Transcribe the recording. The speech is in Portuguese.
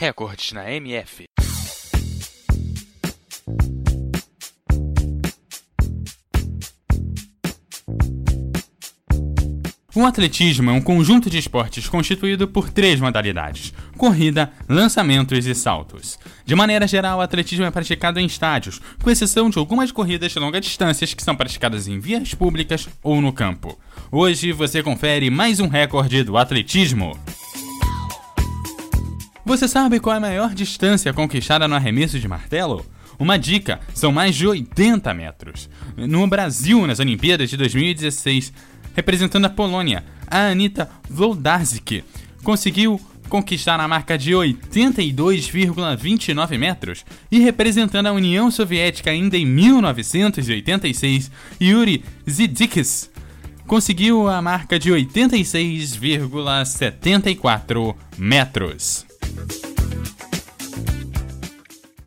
Recordes na MF. O atletismo é um conjunto de esportes constituído por três modalidades: corrida, lançamentos e saltos. De maneira geral, o atletismo é praticado em estádios, com exceção de algumas corridas de longa distância que são praticadas em vias públicas ou no campo. Hoje você confere mais um recorde do atletismo. Você sabe qual é a maior distância conquistada no arremesso de martelo? Uma dica: são mais de 80 metros. No Brasil, nas Olimpíadas de 2016, representando a Polônia, a Anita Wlodarczyk conseguiu conquistar a marca de 82,29 metros e representando a União Soviética ainda em 1986, Yuri Zidikis conseguiu a marca de 86,74 metros.